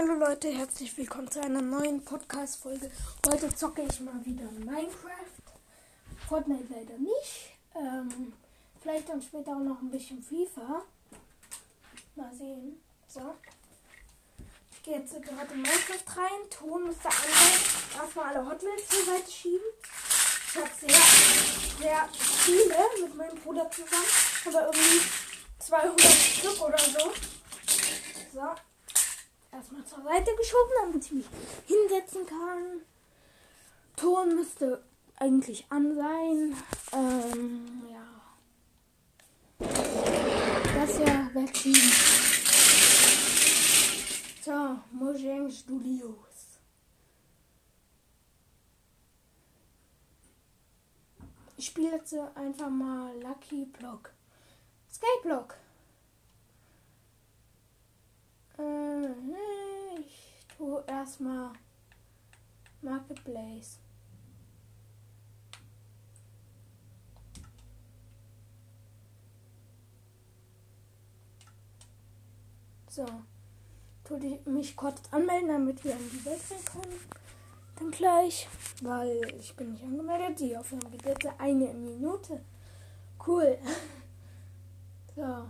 Hallo Leute, herzlich willkommen zu einer neuen Podcast-Folge. Heute zocke ich mal wieder Minecraft. Fortnite leider nicht. Ähm, vielleicht dann später auch noch ein bisschen FIFA. Mal sehen. So. Ich gehe jetzt gerade in Minecraft rein. Ton müsste an sein. Erstmal alle Hot zur Seite schieben. Ich habe sehr, sehr viele mit meinem Bruder zusammen. Aber irgendwie 200 Stück oder so. So. Erstmal zur Seite geschoben, damit ich mich hinsetzen kann. Ton müsste eigentlich an sein. Ähm, ja. Das hier wegschieben. So, Mojang Studios. Ich spiele jetzt einfach mal Lucky Block. Skyblock. Äh, ich tue erstmal Marketplace. So. Tue ich mich kurz anmelden, damit wir in die Welt kommen. Dann gleich. Weil ich bin nicht angemeldet. Die Aufnahme geht jetzt eine Minute. Cool. So.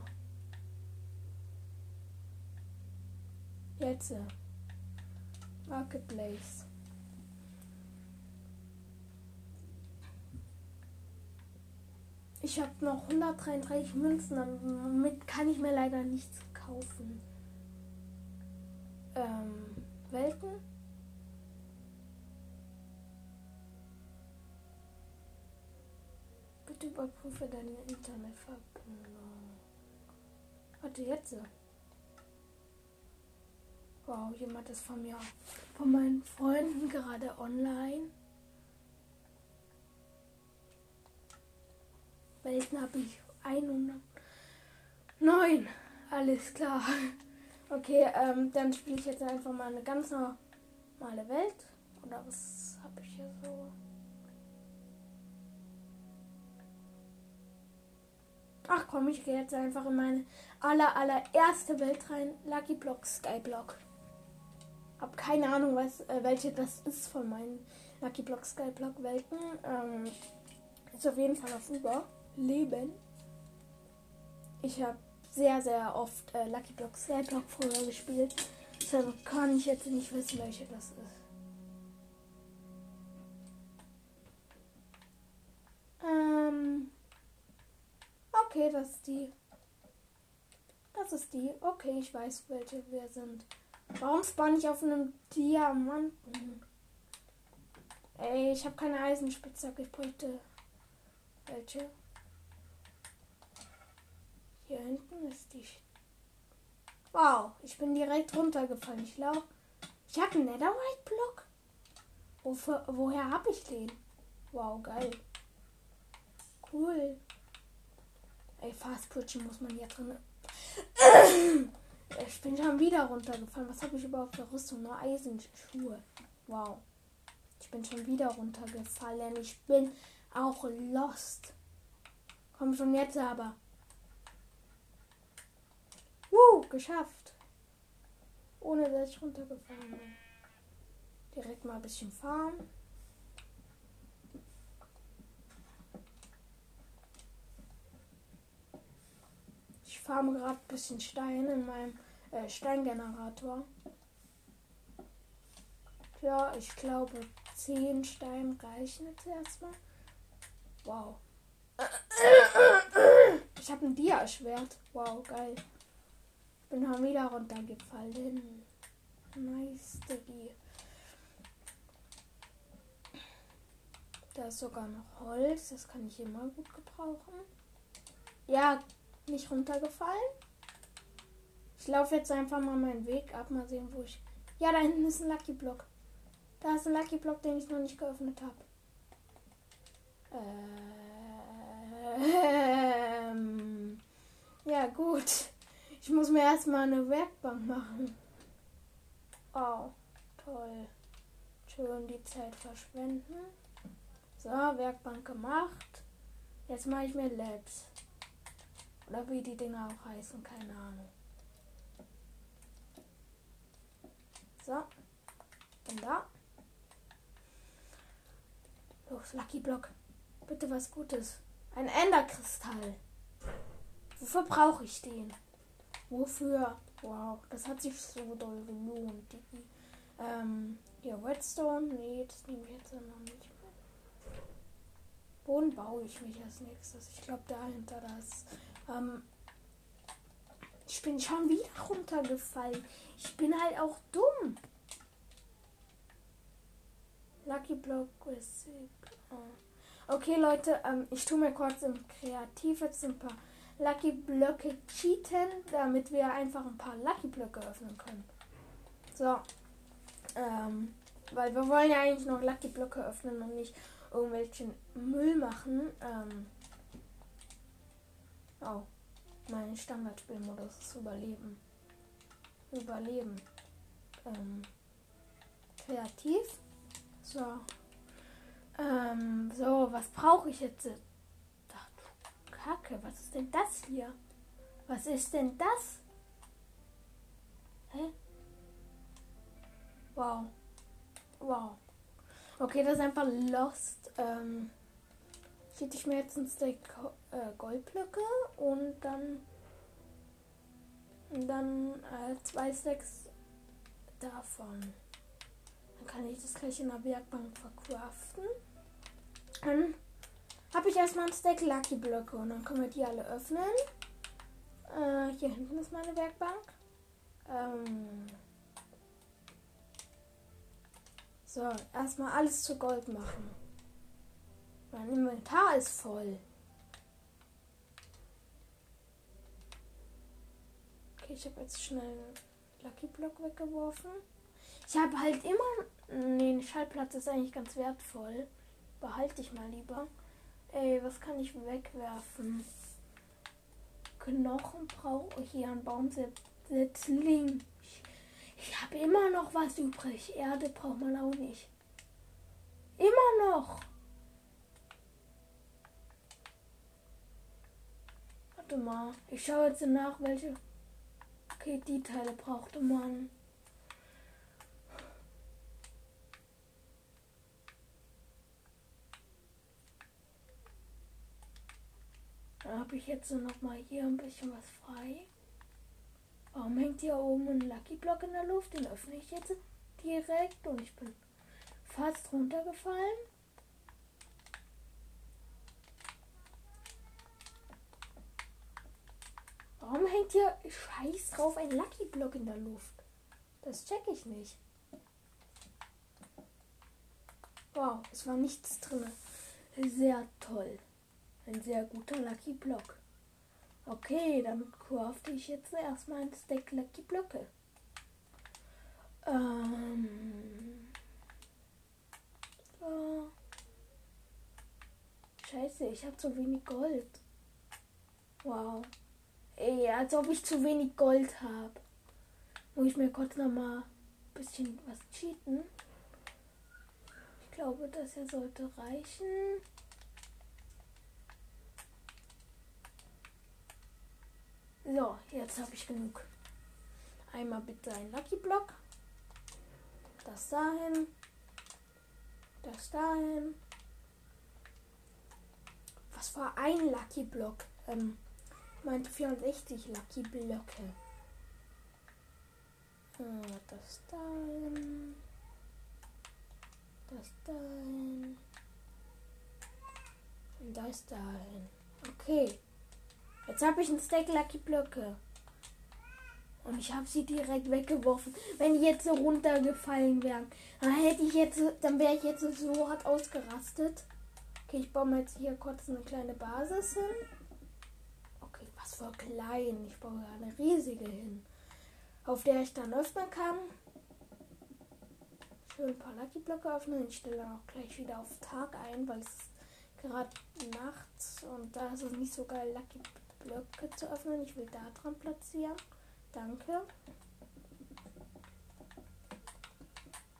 Jetzt. Marketplace. Ich habe noch 133 Münzen, damit kann ich mir leider nichts kaufen. Ähm, Welten? Bitte überprüfe deine Internetverbindung. Warte, jetzt. Wow, jemand ist von mir, von meinen Freunden gerade online. Welchen habe ich? 109. Alles klar. Okay, ähm, dann spiele ich jetzt einfach mal eine ganz normale Welt. Oder was habe ich hier so? Ach komm, ich gehe jetzt einfach in meine aller allererste Welt rein. Lucky Block Skyblock. Hab keine Ahnung, was, äh, welche das ist von meinen Lucky Block Skyblock Welten. Ähm, ist auf jeden Fall auf Überleben. Ich habe sehr, sehr oft äh, Lucky Block Skyblock früher gespielt. Deshalb kann ich jetzt nicht wissen, welche das ist. Ähm. Okay, das ist die. Das ist die. Okay, ich weiß, welche wir sind. Warum spawn ich auf einem Diamanten? Ey, ich habe keine Eisenspitzhacke. Ich bräuchte welche. Hier hinten ist die. Wow, ich bin direkt runtergefallen. Ich glaube, ich habe einen Netherite-Block. Wofür, woher habe ich den? Wow, geil. Cool. Ey, Fast Twitchen muss man hier drin. Ich bin schon wieder runtergefallen. Was habe ich überhaupt für Rüstung? Nur Eisenschuhe. Wow. Ich bin schon wieder runtergefallen. Ich bin auch lost. Komm schon jetzt aber. Woo, geschafft. Ohne dass ich runtergefallen bin. Direkt mal ein bisschen farmen. Farme gerade ein bisschen Stein in meinem äh, Steingenerator. Ja, ich glaube 10 Steine reichen jetzt erstmal. Wow. Ich habe ein Dia-Schwert. Wow, geil. Bin schon wieder runtergefallen. Nice, Diggi. Da ist sogar noch Holz. Das kann ich immer gut gebrauchen. Ja, nicht runtergefallen. Ich laufe jetzt einfach mal meinen Weg ab. Mal sehen, wo ich. Ja, da hinten ist ein Lucky Block. Da ist ein Lucky Block, den ich noch nicht geöffnet habe. Ähm. Ja, gut. Ich muss mir erstmal eine Werkbank machen. Oh, toll. Schön die Zeit verschwenden. So, Werkbank gemacht. Jetzt mache ich mir Labs. Oder wie die Dinger auch heißen, keine Ahnung. So. Bin da. Los, Lucky Block. Bitte was Gutes. Ein Enderkristall. Wofür brauche ich den? Wofür? Wow, das hat sich so doll gelohnt. Ähm, hier, Redstone. Nee, das nehme ich jetzt noch nicht mehr. Boden baue ich mich als nächstes. Ich glaube, dahinter das. Ähm, ich bin schon wieder runtergefallen. Ich bin halt auch dumm. Lucky Block Basic. Oh. Okay, Leute, ähm, ich tue mir kurz im Kreativ jetzt ein paar Lucky Blöcke cheaten, damit wir einfach ein paar Lucky Blöcke öffnen können. So. Ähm, weil wir wollen ja eigentlich noch Lucky Blöcke öffnen und nicht irgendwelchen Müll machen. Ähm, oh. Mein Standardspielmodus ist Überleben. Überleben. Ähm, kreativ. So. Ähm, so, was brauche ich jetzt? Ach du Kacke, was ist denn das hier? Was ist denn das? Hä? Wow. Wow. Okay, das ist einfach Lost. Ähm, ich mir jetzt ein Steak äh, Goldblöcke und dann und dann äh, zwei Stacks davon. Dann kann ich das gleich in der Werkbank verkraften. Dann habe ich erstmal ein Stack Lucky Blöcke und dann können wir die alle öffnen. Äh, hier hinten ist meine Werkbank. Ähm so, erstmal alles zu Gold machen. Mein Inventar ist voll. Okay, ich habe jetzt schnell Lucky Block weggeworfen. Ich habe halt immer. Nee, ein Schallplatz ist eigentlich ganz wertvoll. Behalte ich mal lieber. Ey, was kann ich wegwerfen? Knochen brauche ich hier ein Baumsetzling. Ich, ich habe immer noch was übrig. Erde braucht man auch nicht. Immer noch. Warte mal. Ich schaue jetzt nach, welche. Okay, die Teile brauchte man. Dann habe ich jetzt noch mal hier ein bisschen was frei. Warum hängt hier oben ein Lucky Block in der Luft? Den öffne ich jetzt direkt und ich bin fast runtergefallen. Warum hängt hier scheiß drauf ein Lucky Block in der Luft? Das check ich nicht. Wow, es war nichts drin. Sehr toll. Ein sehr guter Lucky Block. Okay, dann crafte ich jetzt erstmal ein Stack Lucky Blöcke. Ähm. So. Scheiße, ich habe zu wenig Gold. Wow. Ey, als ob ich zu wenig Gold habe. Muss ich mir kurz noch mal ein bisschen was cheaten. Ich glaube, das hier sollte reichen. So, jetzt habe ich genug. Einmal bitte ein Lucky Block. Das dahin. Das dahin. Was war ein Lucky Block? Ähm, meinte 64 Lucky Blöcke. Ah, das dahin. Das dahin. Und das dahin. Okay. Jetzt habe ich ein Stack Lucky Blöcke. Und ich habe sie direkt weggeworfen. Wenn die jetzt so runtergefallen wären, dann hätte ich jetzt, dann wäre ich jetzt so hart ausgerastet. Okay, ich baue mir jetzt hier kurz eine kleine Basis hin voll klein. Ich baue eine riesige hin, auf der ich dann öffnen kann. Schön ein paar Lucky Blöcke öffnen. Ich stelle dann auch gleich wieder auf Tag ein, weil es ist gerade nachts und da ist es nicht so geil, Lucky Blöcke zu öffnen. Ich will da dran platzieren. Danke.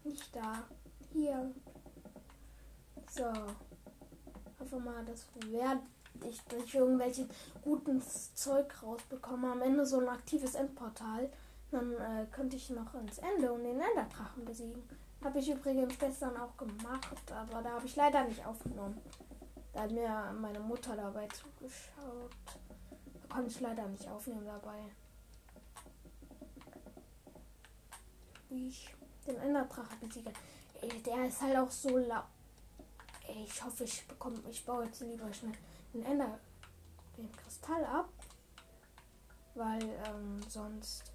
Nicht da. Hier. So. Einfach mal das Wert ich durch irgendwelche guten Zeug rausbekomme. Am Ende so ein aktives Endportal. Dann äh, könnte ich noch ins Ende und den Enderdrachen besiegen. Habe ich übrigens gestern auch gemacht, aber da habe ich leider nicht aufgenommen. Da hat mir meine Mutter dabei zugeschaut. Da konnte ich leider nicht aufnehmen dabei. Wie ich den Enderdrache besiege. Ey, der ist halt auch so laut. Ich hoffe, ich bekomme. Ich baue jetzt lieber schnell den Ender. den Kristall ab. Weil ähm, sonst.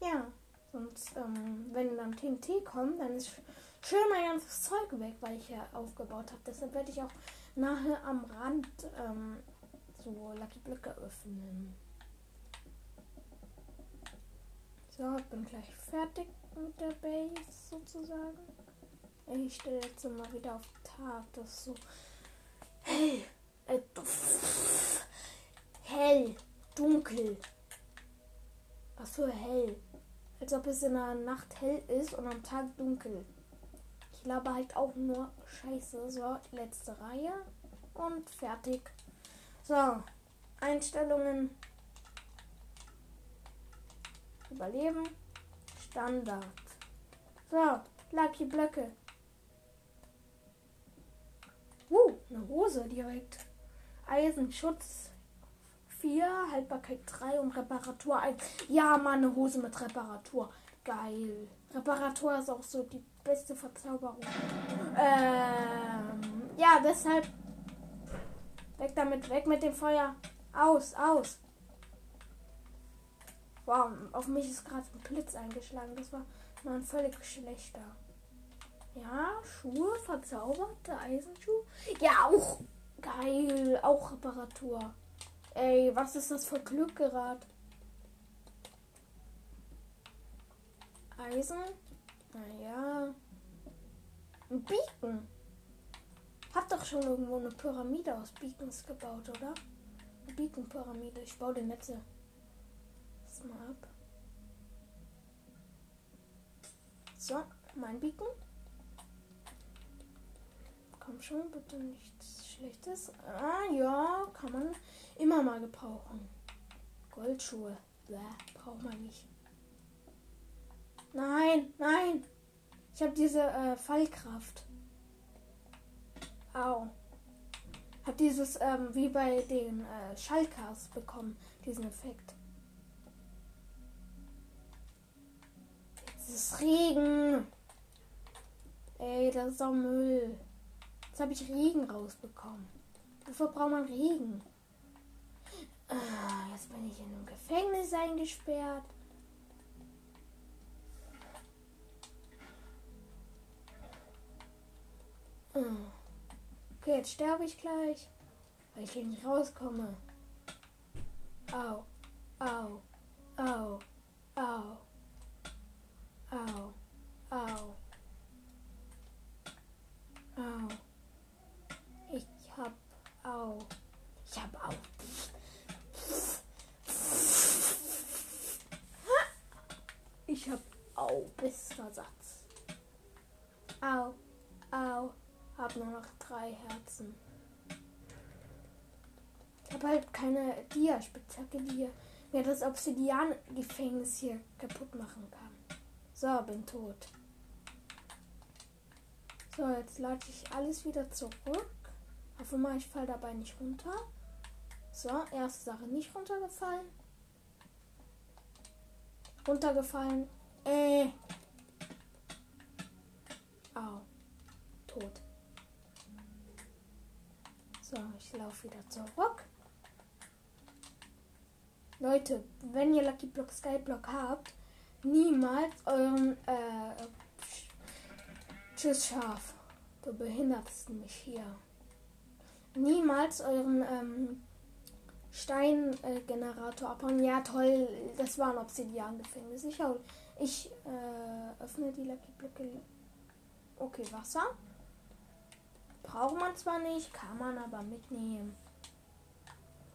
Ja. Sonst, ähm, wenn dann TNT kommt, dann ist schön mein ganzes Zeug weg, weil ich ja aufgebaut habe. Deshalb werde ich auch nachher am Rand ähm, so Lucky Blöcke öffnen. So, bin gleich fertig mit der Base sozusagen. Ich stelle jetzt mal wieder auf Tag. Das so hell. Äh, hell. Dunkel. Was für hell. Als ob es in der Nacht hell ist und am Tag dunkel. Ich glaube halt auch nur Scheiße. So, letzte Reihe. Und fertig. So, Einstellungen. Überleben. Standard. So, Lucky Blöcke. Uh, eine Hose direkt. Eisenschutz 4, Haltbarkeit 3 und Reparatur 1. Ja, mal eine Hose mit Reparatur. Geil. Reparatur ist auch so die beste Verzauberung. Ähm, ja, deshalb. Weg damit, weg mit dem Feuer. Aus, aus. Wow, auf mich ist gerade ein Blitz eingeschlagen. Das war mal ein völlig schlechter. Ja, Schuhe, verzauberte Eisenschuhe. Ja, auch geil. Auch Reparatur. Ey, was ist das für Glück gerade? Eisen? Naja. Ein Beacon. Hab doch schon irgendwo eine Pyramide aus Beacons gebaut, oder? Eine Beacon-Pyramide. Ich baue die Netze. Das mal ab. So, mein Beacon. Komm schon, bitte nichts Schlechtes. Ah, ja, kann man immer mal gebrauchen. Goldschuhe. Bäh, braucht man nicht. Nein, nein. Ich habe diese äh, Fallkraft. Au. Hab dieses, ähm, wie bei den äh, Schalkers bekommen, diesen Effekt. Jetzt ist Regen. Ey, das ist doch Müll. Jetzt habe ich Regen rausbekommen. Wofür braucht man Regen? Ah, jetzt bin ich in einem Gefängnis eingesperrt. Okay, jetzt sterbe ich gleich, weil ich hier nicht rauskomme. Au, au, au, au, au, au, au. Ich hab au. Ich hab au. Ich hab au bis Versatz. Au, au. Hab nur noch drei Herzen. Ich habe halt keine Dia-Spitzhacke, die mir das Obsidian-Gefängnis hier kaputt machen kann. So, bin tot. So, jetzt lade ich alles wieder zurück. Hoffe mal, ich fall dabei nicht runter. So, erste Sache nicht runtergefallen. Runtergefallen. Äh. Au. Tot. So, ich laufe wieder zurück. Leute, wenn ihr Lucky Block Skyblock habt, niemals euren äh, Tschüss Schaf. Du behinderst mich hier. Niemals euren ähm, Steingenerator äh, abhauen. Ja, toll. Das war ein Obsidian-Gefängnis. Ich, ich äh, öffne die Lucky Blöcke. Okay, Wasser. Braucht man zwar nicht, kann man aber mitnehmen.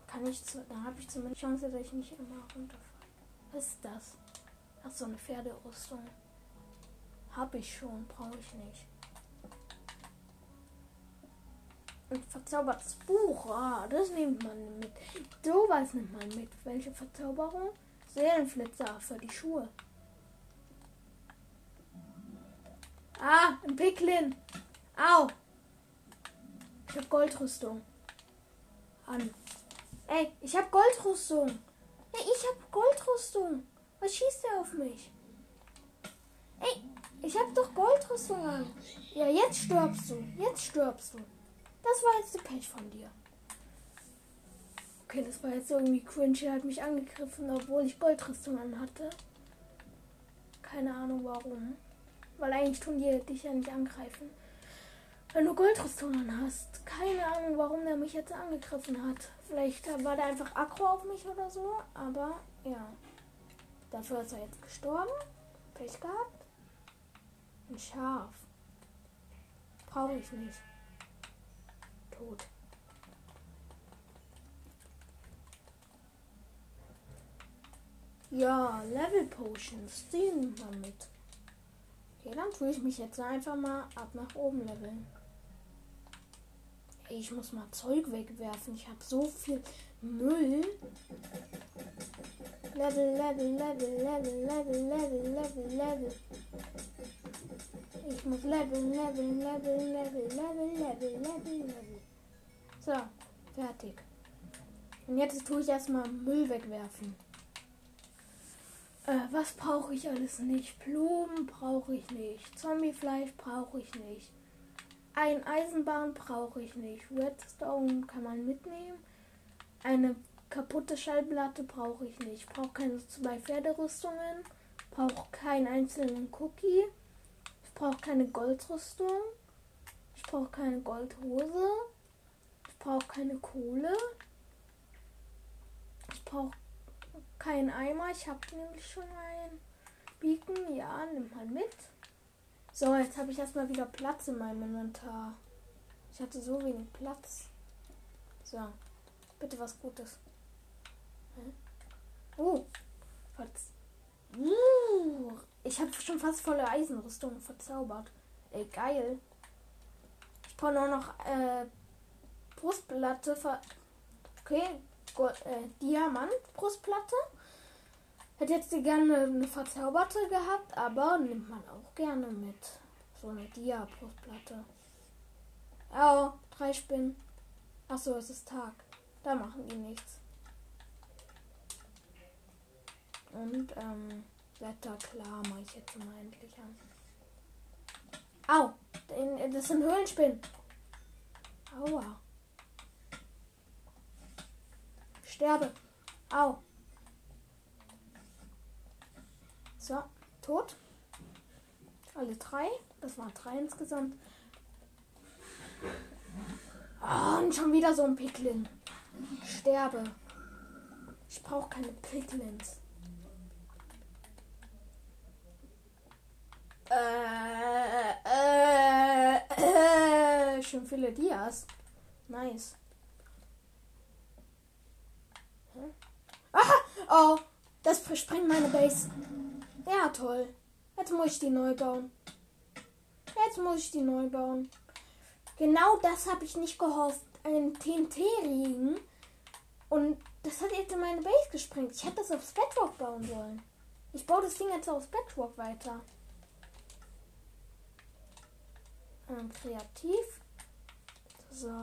Kann ich zu, dann habe ich zumindest Chance, dass ich nicht immer runterfalle. Was ist das? Ach so, eine Pferderüstung. Habe ich schon, brauche ich nicht. Ein verzaubertes Buch, ah, das nimmt man mit. Sowas nimmt man mit. Welche Verzauberung? Seelenflitzer für die Schuhe. Ah, ein Picklin. Au. Ich hab Goldrüstung. An. Ey, ich hab Goldrüstung. Ey, ich hab Goldrüstung. Was schießt der auf mich? Ey, ich hab doch Goldrüstung an. Ja, jetzt stirbst du. Jetzt stirbst du. Das war jetzt die Pech von dir. Okay, das war jetzt irgendwie cringe. Er hat mich angegriffen, obwohl ich Goldrüstung an hatte. Keine Ahnung warum. Weil eigentlich tun die dich ja nicht angreifen. Wenn du Goldrüstung hast. Keine Ahnung, warum der mich jetzt angegriffen hat. Vielleicht war der einfach aggro auf mich oder so. Aber ja. Dafür ist er jetzt gestorben. Pech gehabt. Ein Schaf. Brauche ich nicht. Tot. Ja, Level Potions, die nimmt man mit. Okay, dann tue ich mich jetzt einfach mal ab nach oben leveln. Ich muss mal Zeug wegwerfen. Ich habe so viel Müll. Level, Level, Level, Level, Level, Level, Level, Level. Ich muss leveln, leveln, leveln, leveln, leveln, leveln, leveln, leveln. So, fertig. Und jetzt tue ich erstmal Müll wegwerfen. Äh, was brauche ich alles nicht? Blumen brauche ich nicht. Zombiefleisch brauche ich nicht. Ein Eisenbahn brauche ich nicht. Redstone kann man mitnehmen. Eine kaputte Schallplatte brauche ich nicht. Brauche keine zwei Pferderüstungen. Brauche keinen einzelnen Cookie. Ich brauche keine Goldrüstung. Ich brauche keine Goldhose. Ich brauche keine Kohle. Ich brauche keinen Eimer. Ich habe nämlich schon einen Beacon. Ja, nimm mal mit. So, jetzt habe ich erstmal wieder Platz in meinem Inventar. Ich hatte so wenig Platz. So, bitte was Gutes. Oh, was? Uh, ich habe schon fast volle Eisenrüstung verzaubert. Ey, geil. Ich brauche nur noch äh, Brustplatte. Ver okay, Gold, äh, Diamant Brustplatte. Hätte jetzt gerne eine verzauberte gehabt, aber nimmt man auch gerne mit. So eine Dia-Brustplatte. Oh, drei Spinnen. Achso, es ist Tag. Da machen die nichts. Und, ähm, Wetter klar mache ich jetzt mal endlich an. Au! Das sind Höhlenspinnen. Aua. Sterbe. Au. So, tot. Alle drei. Das waren drei insgesamt. Oh, und schon wieder so ein Picklin. Sterbe. Ich brauche keine Picklins. Äh, äh, äh, schon viele Dias. Nice. Hm? Aha! Oh, das versprengt meine Base. Ja, toll. Jetzt muss ich die neu bauen. Jetzt muss ich die neu bauen. Genau das habe ich nicht gehofft. Ein TNT-Regen. Und das hat jetzt in meine Base gesprengt. Ich hätte das aufs Bedrock bauen sollen. Ich baue das Ding jetzt aufs Bedrock weiter. Ähm, kreativ. So.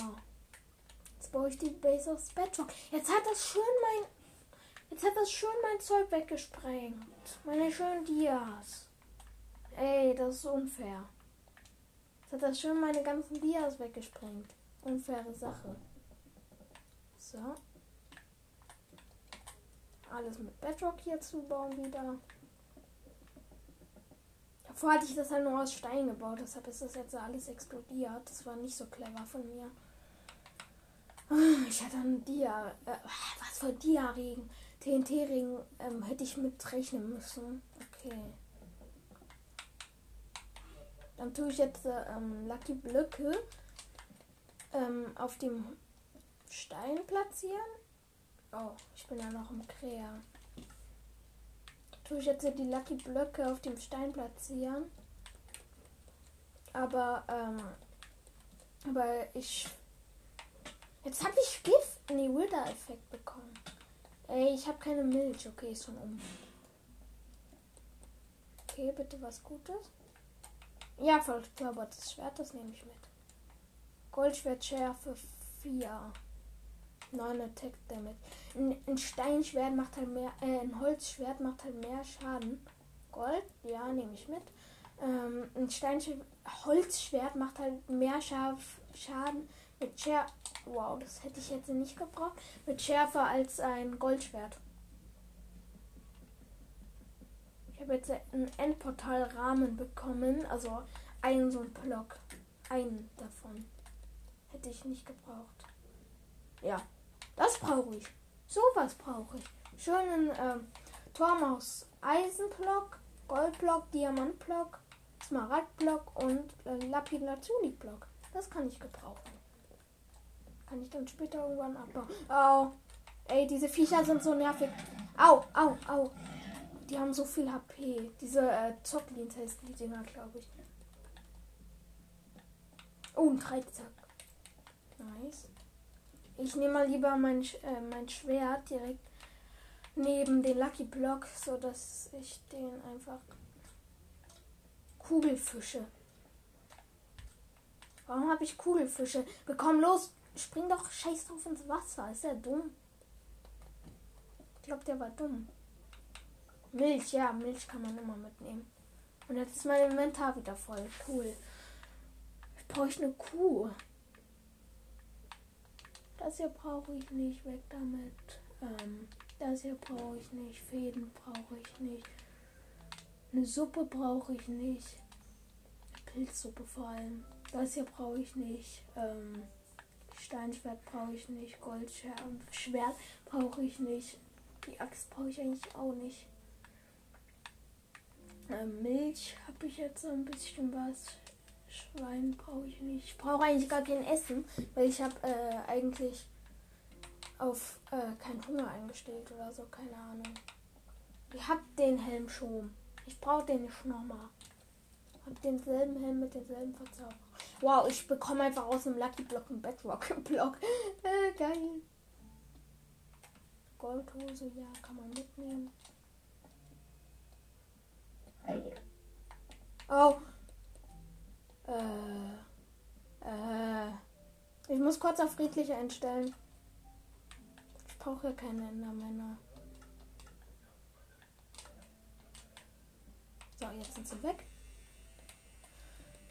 Jetzt baue ich die Base aufs Bedrock. Jetzt hat das schön mein Jetzt hat das schön mein Zeug weggesprengt. Meine schönen Dias. Ey, das ist unfair. Jetzt hat das schön meine ganzen Dias weggesprengt. Unfaire Sache. So. Alles mit Bedrock hier zu bauen wieder. Davor hatte ich das halt nur aus Stein gebaut, deshalb ist das jetzt alles explodiert. Das war nicht so clever von mir. Ich hatte einen Dia. Äh, was für Dia-Regen. TNT-Ring ähm, hätte ich mitrechnen müssen. Okay. Dann tue ich jetzt ähm, Lucky Blöcke ähm, auf dem Stein platzieren. Oh, ich bin ja noch im Krea. Tue ich jetzt die Lucky Blöcke auf dem Stein platzieren. Aber, ähm, aber ich. Jetzt habe ich Gift, nee, Wither-Effekt bekommen. Ey, ich habe keine Milch. Okay, ist schon um. Okay, bitte was Gutes. Ja, verkörpertes Schwert, das nehme ich mit. Goldschwert Schärfe 4. 9 Attack Damage. Ein, ein Steinschwert macht halt mehr, äh, ein Holzschwert macht halt mehr Schaden. Gold, ja, nehme ich mit. Ähm, ein Steinschwert, Holzschwert macht halt mehr Scharf, Schaden mit Schärfe. Wow, das hätte ich jetzt nicht gebraucht. Mit Schärfe als ein Goldschwert. Ich habe jetzt einen Endportal-Rahmen bekommen. Also einen so ein Block. Einen davon. Hätte ich nicht gebraucht. Ja, das brauche ich. Sowas brauche ich. Schönen ähm, Turm aus Eisenblock, Goldblock, Diamantblock, Smaragdblock und äh, Lapidlazuli-Block. Das kann ich gebrauchen. Kann ich dann später irgendwann abbauen. Au. Ey, diese Viecher sind so nervig. Au, au, au. Die haben so viel HP. Diese äh, Zocklins heißen die Dinger, glaube ich. Oh, ein Dreizack. Nice. Ich nehme mal lieber mein, äh, mein Schwert direkt neben den Lucky Block, so dass ich den einfach Kugelfische. Warum habe ich Kugelfische? Bekomm los, spring doch scheiß drauf ins Wasser. Ist er dumm? Ich glaube, der war dumm. Milch, ja, Milch kann man immer mitnehmen. Und jetzt ist mein Inventar wieder voll. Cool. Ich brauche eine Kuh. Das hier brauche ich nicht. Weg damit. Ähm, das hier brauche ich nicht. Fäden brauche ich nicht. Eine Suppe brauche ich nicht. Pilzsuppe vor allem. Das hier brauche ich nicht. Ähm, Steinschwert brauche ich nicht. Goldschwert brauche ich nicht. Die Axt brauche ich eigentlich auch nicht. Ähm, Milch habe ich jetzt ein bisschen was. Schwein brauche ich nicht. Ich brauche eigentlich gar kein Essen, weil ich habe äh, eigentlich auf äh, keinen Hunger eingestellt oder so, keine Ahnung. Ich habe den Helm schon. Ich brauche den nicht nochmal. Hab denselben Helm mit denselben Verzauberung. Wow, ich bekomme einfach aus dem Lucky Block einen Bedrock Block. Äh, geil. Goldhose, ja, kann man mitnehmen. Oh, äh, äh, ich muss kurz auf friedlich einstellen. Ich brauche ja keine Endermänner. So, jetzt sind sie weg.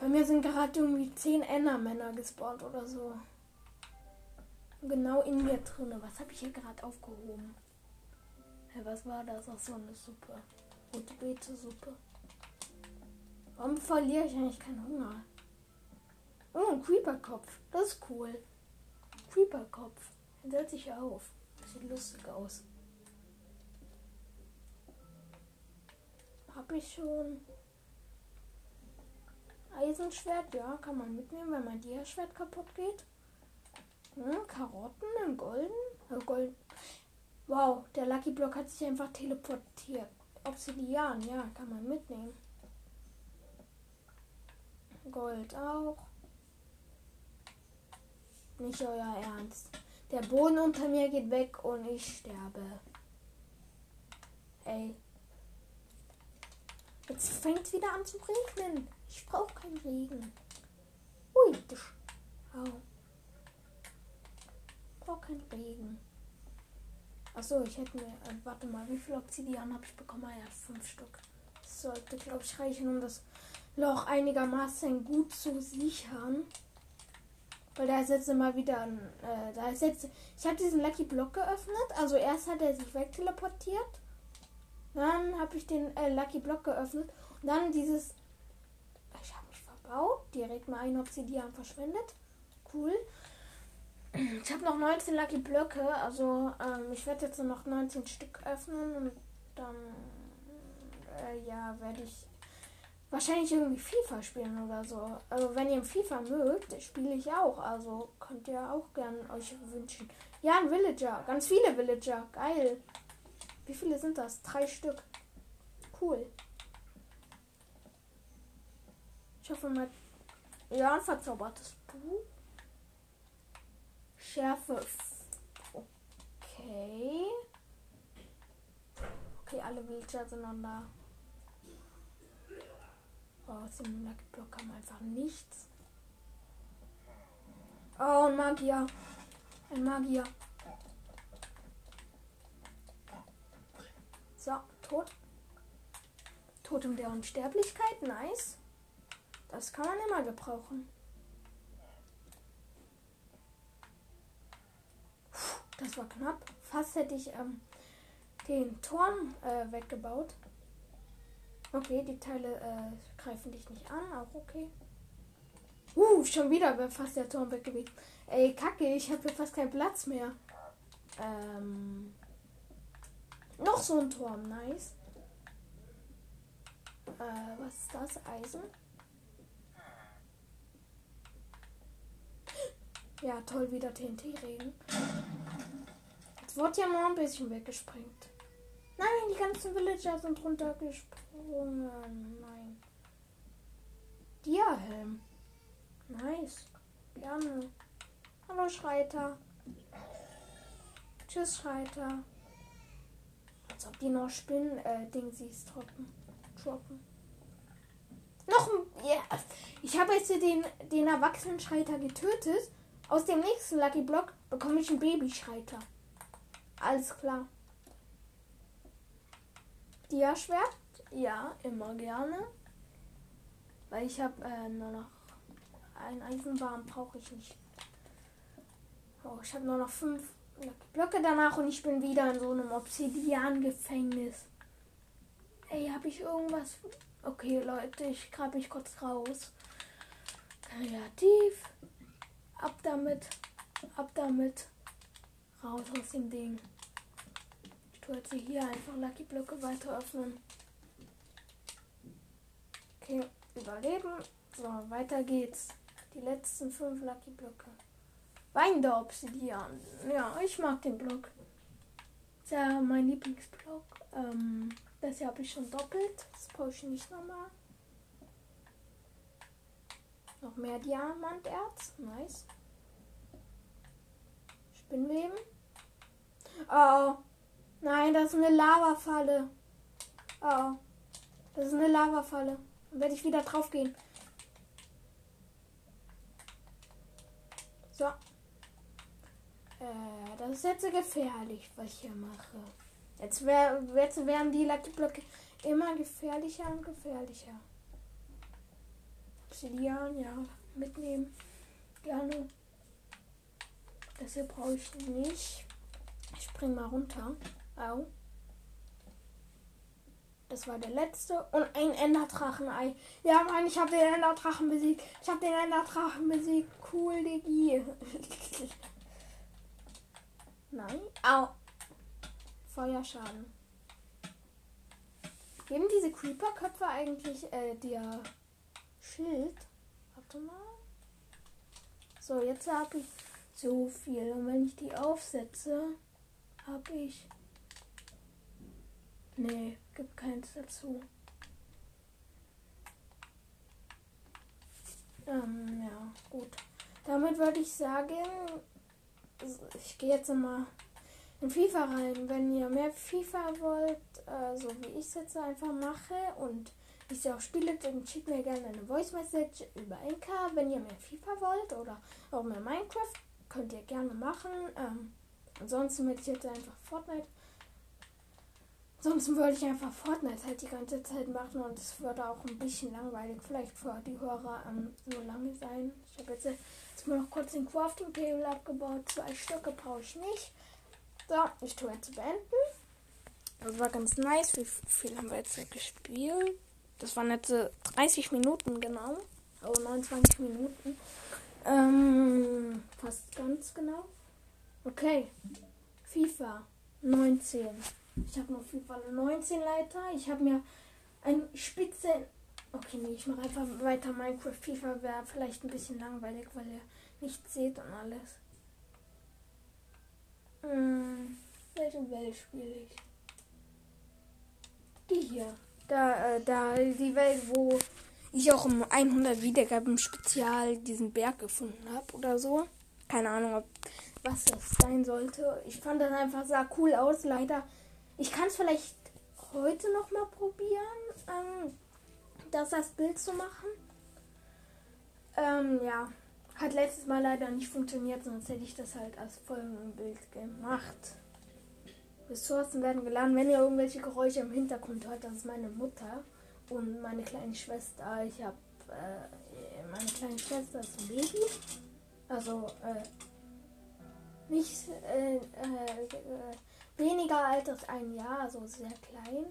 Bei mir sind gerade irgendwie 10 Endermänner gespawnt oder so. Genau in mir drinne. Was habe ich hier gerade aufgehoben? Hey, was war das? Ach so, eine Suppe. Rote Beete-Suppe. Warum verliere ich eigentlich keinen Hunger? Oh, ein Creeper-Kopf. Das ist cool. Creeper-Kopf. Den setze ich auf. Das sieht lustig aus. Hab ich schon. Eisenschwert, ja, kann man mitnehmen, wenn mein Dia-Schwert kaputt geht. Hm, Karotten in golden. Äh, gold. Wow, der Lucky Block hat sich einfach teleportiert. Obsidian, ja, kann man mitnehmen. Gold auch. Nicht euer Ernst. Der Boden unter mir geht weg und ich sterbe. Ey. Jetzt fängt es wieder an zu regnen. Ich brauche keinen Regen. Ui, das. Au. Ich brauche keinen Regen. Achso, ich hätte mir. Äh, warte mal, wie viel Obsidian habe ich bekommen? Ah ja, fünf Stück. Das sollte, glaube ich, reichen, um das Loch einigermaßen gut zu sichern. Weil da ist jetzt immer wieder ein. Äh, da ist jetzt. Ich habe diesen Lucky Block geöffnet. Also erst hat er sich wegteleportiert. Dann habe ich den äh, Lucky Block geöffnet. Und dann dieses. Verbaut. Direkt mal ein Obsidian verschwendet. Cool. Ich habe noch 19 Lucky Blöcke. Also ähm, ich werde jetzt noch 19 Stück öffnen. Und dann. Äh, ja, werde ich wahrscheinlich irgendwie FIFA spielen oder so. Also wenn ihr FIFA mögt, spiele ich auch. Also könnt ihr auch gerne euch wünschen. Ja, ein Villager. Ganz viele Villager. Geil. Wie viele sind das? Drei Stück. Cool. Ich hoffe mal. Ja, ein verzaubertes Buch. Schärfe. Okay. Okay, alle Villager sind dann da. Oh, dem Lucky Block kam einfach nichts. Oh, ein Magier. Ein Magier. So, tot. Totem der Unsterblichkeit, nice. Das kann man immer gebrauchen. Das war knapp. Fast hätte ich ähm, den Turm äh, weggebaut. Okay, die Teile äh, greifen dich nicht an, auch okay. Uh, schon wieder wäre fast der Turm weg gewesen. Ey, kacke, ich habe hier fast keinen Platz mehr. Ähm, noch so ein Turm, nice. Äh, was ist das? Eisen? Ja, toll, wieder TNT-Regen. Jetzt wurde ja noch ein bisschen weggesprengt. Nein, die ganzen Villager sind runtergesprungen. Nein. Dia-Helm. Nice. Gerne. Hallo, Schreiter. Tschüss, Schreiter. Als ob die noch Spinnen, äh, Dingsies droppen. droppen. Noch ein. Ja. Ich habe jetzt den, den Erwachsenen-Schreiter getötet. Aus dem nächsten Lucky Block bekomme ich einen Babyschreiter. Alles klar. Dia-Schwert? Ja, immer gerne. Weil ich habe äh, nur noch ein Eisenbahn brauche ich nicht. Oh, ich habe nur noch fünf Blöcke danach und ich bin wieder in so einem Obsidian-Gefängnis. Ey, habe ich irgendwas? Okay, Leute, ich grabe mich kurz raus. Kreativ. Ab damit. Ab damit. Raus aus dem Ding. Ich tue jetzt hier einfach Lucky Blöcke weiter öffnen. Okay, überleben. So, weiter geht's. Die letzten fünf Lucky Blöcke. Wein der Obsidian. Ja, ich mag den Block. ist ja mein Lieblingsblock. Ähm, das hier habe ich schon doppelt. Das brauche ich nicht nochmal. Noch mehr Diamanterz. Nice. Spinnweben. Oh. Nein, das ist eine Lavafalle. Oh. Das ist eine Lavafalle. Dann werde ich wieder drauf gehen. So. Äh, das ist jetzt gefährlich, was ich hier mache. Jetzt, wär, jetzt werden die Lucky Blöcke immer gefährlicher und gefährlicher. Obsidian, ja, mitnehmen. Gerne. Das hier brauche ich nicht. Ich spring mal runter. Au. Das war der letzte. Und ein Enderdrachenei. Ja, Mann, ich habe den Enderdrachen besiegt. Ich habe den Enderdrachen besiegt. Cool, Digi. Nein. Au. Feuerschaden. Geben diese Creeper-Köpfe eigentlich äh, dir Schild? Warte mal. So, jetzt habe ich so viel. Und wenn ich die aufsetze, habe ich. Nee, gibt keins dazu. Ähm, ja, gut. Damit würde ich sagen, ich gehe jetzt mal in FIFA rein. Wenn ihr mehr FIFA wollt, äh, so wie ich es jetzt einfach mache und ich sie auch spiele, dann schickt mir gerne eine Voice Message über Enka, wenn ihr mehr FIFA wollt oder auch mehr Minecraft könnt ihr gerne machen. Ähm, ansonsten würde ich jetzt einfach Fortnite. Ansonsten würde ich einfach Fortnite halt die ganze Zeit machen und es würde auch ein bisschen langweilig vielleicht für die Hörer ähm, so lange sein. Ich habe jetzt, jetzt mal noch kurz den Crafting Table abgebaut. Zwei Stücke brauche ich nicht. So, ich tue jetzt beenden. Das war ganz nice. Wie viel haben wir jetzt gespielt? Das waren jetzt 30 Minuten genau. Oh, 29 Minuten. Ähm, fast ganz genau. Okay. FIFA 19. Ich habe noch FIFA 19 Leiter. Ich habe mir ein Spitze. Okay, nee, ich mache einfach weiter Minecraft. FIFA wäre vielleicht ein bisschen langweilig, weil ihr nichts seht und alles. Hm, welche Welt spiele ich? Die hier. Da, äh, da, die Welt, wo ich auch um 100 Wiedergaben Spezial diesen Berg gefunden habe oder so. Keine Ahnung, ob, was das sein sollte. Ich fand das einfach sah cool aus. Leider, ich kann es vielleicht heute noch mal probieren, ähm, das als Bild zu machen. Ähm, ja, hat letztes Mal leider nicht funktioniert, sonst hätte ich das halt als Folgenbild gemacht. Ressourcen werden geladen. Wenn ihr irgendwelche Geräusche im Hintergrund hört, das ist meine Mutter und meine kleine Schwester. Ich habe äh, meine kleine Schwester ist ein Baby. Also äh, nicht äh, äh, weniger alt als ein Jahr, also sehr klein.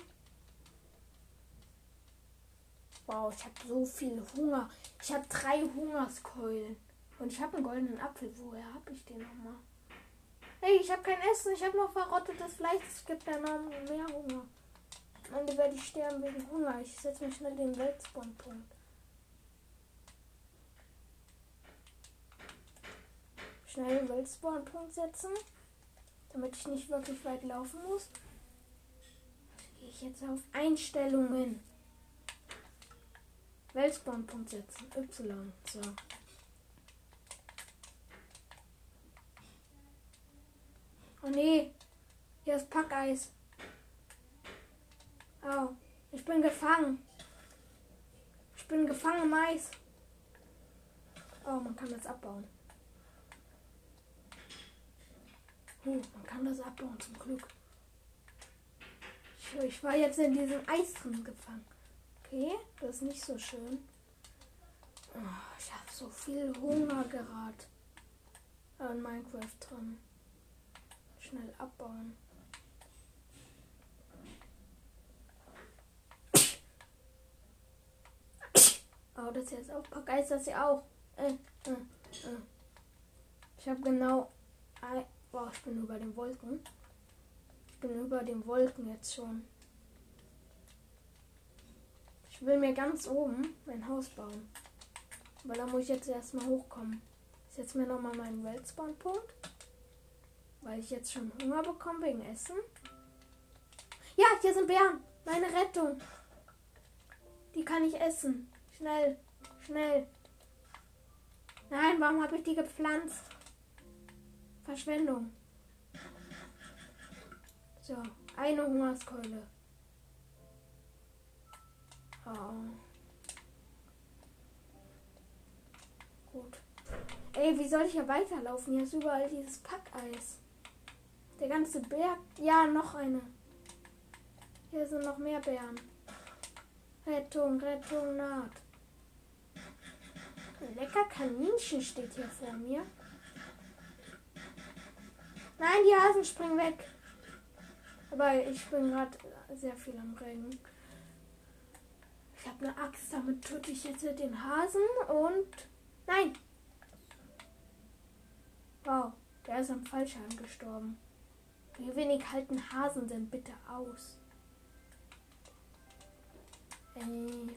Wow, ich habe so viel Hunger. Ich habe drei Hungerskeulen. Und ich habe einen goldenen Apfel. Woher habe ich den nochmal? Hey, ich habe kein Essen. Ich habe noch verrottetes Fleisch. Es gibt noch mehr Hunger. Am Ende werde ich sterben wegen Hunger. Ich setze mir schnell den Weltspawnpunkt. Schnell den Weltspawnpunkt setzen. Damit ich nicht wirklich weit laufen muss. Gehe ich jetzt auf Einstellungen. Weltspawnpunkt setzen. Y. So. Oh nee. Hier ist Packeis. Au. Ich bin gefangen. Ich bin gefangen im Eis. Oh, man kann das abbauen. Uh, man kann das abbauen, zum Glück. Ich, ich war jetzt in diesem Eis drin gefangen. Okay, das ist nicht so schön. Oh, ich habe so viel Hunger gerade in Minecraft drin. Schnell abbauen. Oh, das jetzt auch. Packei ist das ja auch. Äh, äh, äh. Ich habe genau. Ein, ich bin über den Wolken. Ich bin über den Wolken jetzt schon. Ich will mir ganz oben mein Haus bauen. Aber da muss ich jetzt erstmal hochkommen. Ich setze mir nochmal meinen Weltspawnpunkt. Weil ich jetzt schon Hunger bekomme wegen Essen. Ja, hier sind Bären. Meine Rettung. Die kann ich essen. Schnell. Schnell. Nein, warum habe ich die gepflanzt? Verschwendung. So, eine Hungerskeule. Oh. Gut. Ey, wie soll ich ja weiterlaufen? Hier ist überall dieses Packeis. Der ganze Berg. Ja, noch eine. Hier sind noch mehr Bären. Rettung, Rettung naht. Ein lecker Kaninchen steht hier vor mir. Nein, die Hasen springen weg. Aber ich bin gerade sehr viel am Regen. Ich habe eine Axt, damit töte ich jetzt den Hasen und. Nein! Wow, der ist am Fallschaden gestorben. Wie wenig halten Hasen denn bitte aus? Ey.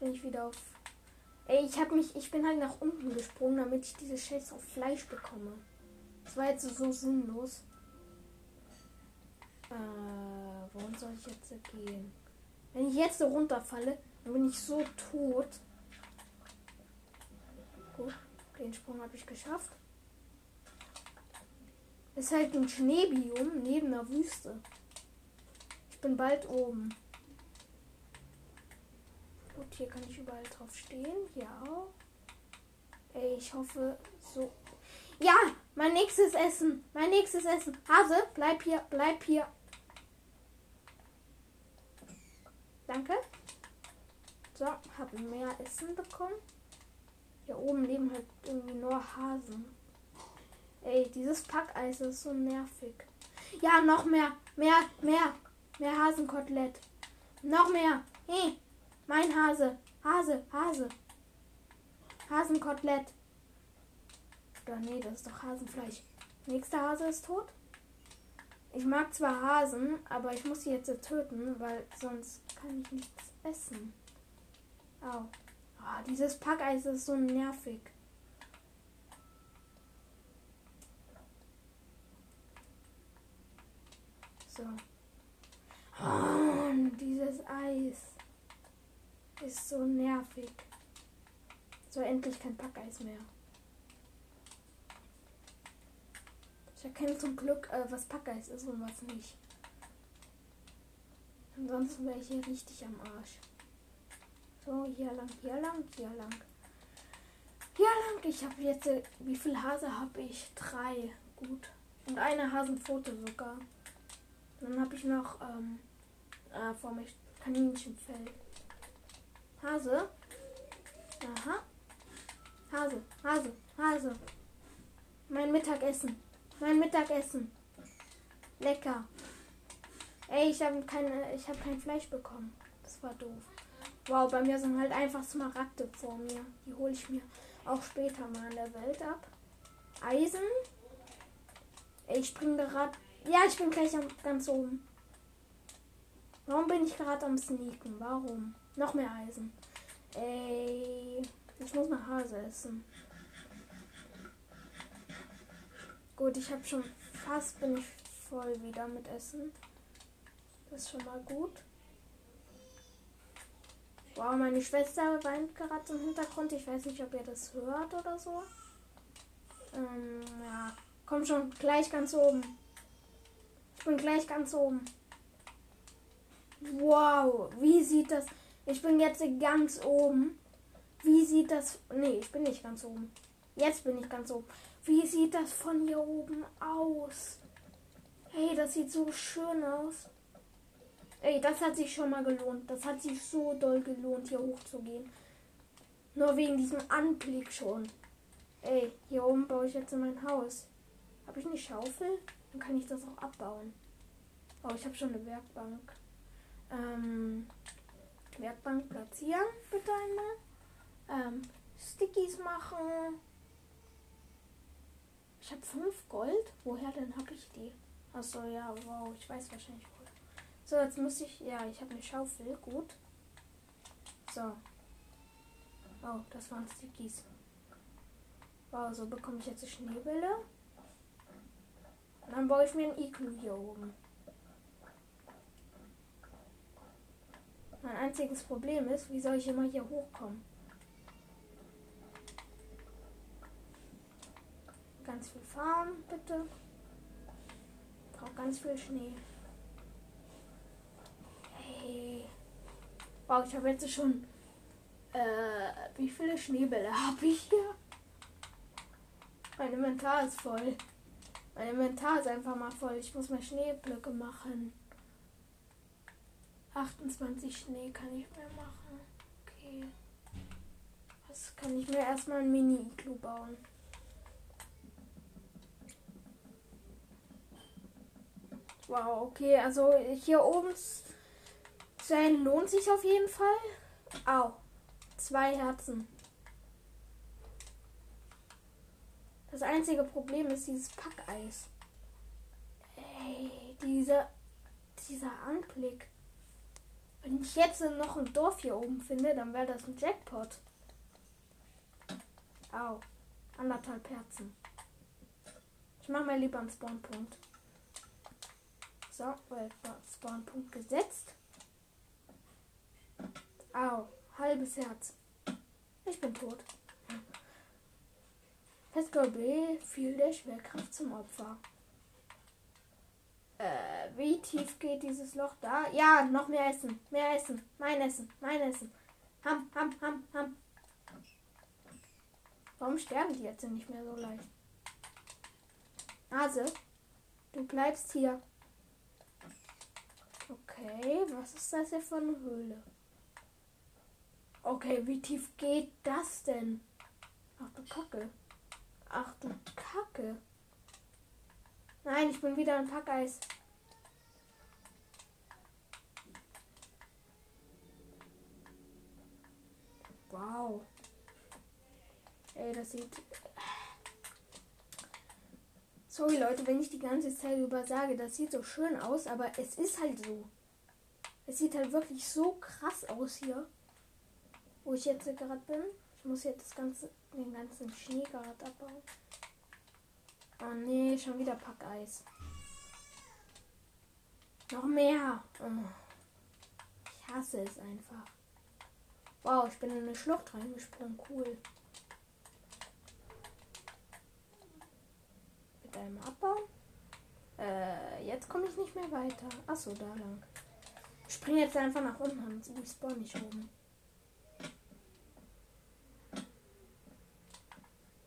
Bin ich wieder auf. Ey, ich hab mich. Ich bin halt nach unten gesprungen, damit ich diese Scheiß auf Fleisch bekomme. Das war jetzt so sinnlos. Äh, wohin soll ich jetzt gehen? Wenn ich jetzt so runterfalle, dann bin ich so tot. Gut, den Sprung habe ich geschafft. Ist halt ein Schneebiom neben der Wüste. Ich bin bald oben. Gut, hier kann ich überall drauf stehen. Auch. Ey, ich hoffe so. Ja, mein nächstes Essen. Mein nächstes Essen. Hase, bleib hier, bleib hier. Danke. So, habe mehr Essen bekommen. Hier oben leben halt irgendwie nur Hasen. Ey, dieses Packeis ist so nervig. Ja, noch mehr. Mehr, mehr. Mehr Hasenkotelett. Noch mehr. Hey, mein Hase. Hase, Hase. Hasenkotelett. Oder nee, das ist doch Hasenfleisch. Nächster Hase ist tot. Ich mag zwar Hasen, aber ich muss sie jetzt töten, weil sonst kann ich nichts essen. Au. Oh, dieses Packeis ist so nervig. So. Oh, dieses Eis ist so nervig. So, endlich kein Packeis mehr. Ich erkenne zum Glück, äh, was Packeis ist und was nicht. Ansonsten wäre ich hier richtig am Arsch. So, hier lang, hier lang, hier lang. Hier lang. Ich habe jetzt, äh, wie viel Hase habe ich? Drei. Gut. Und eine Hasenfoto sogar. Dann habe ich noch ähm, äh, vor mir Kaninchenfell. Hase. Aha. Hase, Hase, Hase. Mein Mittagessen. Mein Mittagessen. Lecker. Ey, ich habe keine, ich habe kein Fleisch bekommen. Das war doof. Wow, bei mir sind halt einfach Smaragde vor mir. Die hole ich mir auch später mal in der Welt ab. Eisen. Ey, ich spring gerade. Ja, ich bin gleich ganz oben. Warum bin ich gerade am Sneaken? Warum? Noch mehr Eisen. Ey, ich muss nach Hause essen. Gut, ich habe schon fast bin ich voll wieder mit Essen. Das ist schon mal gut. Wow, meine Schwester weint gerade im Hintergrund. Ich weiß nicht, ob ihr das hört oder so. Ähm, ja. Komm schon, gleich ganz oben. Bin gleich ganz oben. Wow, wie sieht das? Ich bin jetzt ganz oben. Wie sieht das? Nee, ich bin nicht ganz oben. Jetzt bin ich ganz oben. Wie sieht das von hier oben aus? Hey, das sieht so schön aus. Ey, das hat sich schon mal gelohnt. Das hat sich so doll gelohnt, hier hochzugehen. Nur wegen diesem Anblick schon. Ey, hier oben baue ich jetzt in mein Haus. Habe ich eine Schaufel? Dann kann ich das auch abbauen. Oh, ich habe schon eine Werkbank. Ähm, Werkbank platzieren, bitte einmal. Ähm, Stickies machen. Ich habe fünf Gold. Woher denn habe ich die? Achso, ja, wow, ich weiß wahrscheinlich woher. So, jetzt muss ich. Ja, ich habe eine Schaufel. Gut. So. Oh, das waren Stickies. Wow, so bekomme ich jetzt Schneebälle. Und dann baue ich mir ein Iglu hier oben. Mein einziges Problem ist, wie soll ich immer hier hochkommen? Ganz viel Farm, bitte. Braucht ganz viel Schnee. Hey. Wow, ich habe jetzt schon. Äh, wie viele Schneebälle habe ich hier? Mein Inventar ist voll. Mein Inventar ist einfach mal voll. Ich muss mal Schneeblöcke machen. 28 Schnee kann ich mehr machen. Okay. Was kann ich mir erstmal ein Mini-Iglu bauen? Wow, okay, also hier oben sein lohnt sich auf jeden Fall. Au, zwei Herzen. Das einzige Problem ist dieses Packeis. Ey, dieser, dieser Anblick. Wenn ich jetzt noch ein Dorf hier oben finde, dann wäre das ein Jackpot. Au. Anderthalb Herzen. Ich mache mal lieber einen Spawnpunkt. So, Spawnpunkt gesetzt. Au. Halbes Herz. Ich bin tot. Pascal B fiel der Schwerkraft zum Opfer. Äh, wie tief geht dieses Loch da? Ja, noch mehr Essen. Mehr Essen. Mein Essen. Mein Essen. Ham, ham, ham, ham. Warum sterben die jetzt nicht mehr so leicht? Hase, du bleibst hier. Okay, was ist das hier für eine Höhle? Okay, wie tief geht das denn? Ach du Kacke. Ach du Kacke. Nein, ich bin wieder ein Packeis. Wow. Ey, das sieht. Sorry Leute, wenn ich die ganze Zeit über sage, das sieht so schön aus, aber es ist halt so. Es sieht halt wirklich so krass aus hier. Wo ich jetzt gerade bin. Muss jetzt das ganze, den ganzen Schnee gerade abbauen. Oh nee, schon wieder Packeis. Noch mehr. Oh. Ich hasse es einfach. Wow, ich bin in eine Schlucht reingesprungen. Cool. Mit einem Abbau. Äh, jetzt komme ich nicht mehr weiter. Achso, da lang. Ich springe jetzt einfach nach unten und ich spawn nicht oben.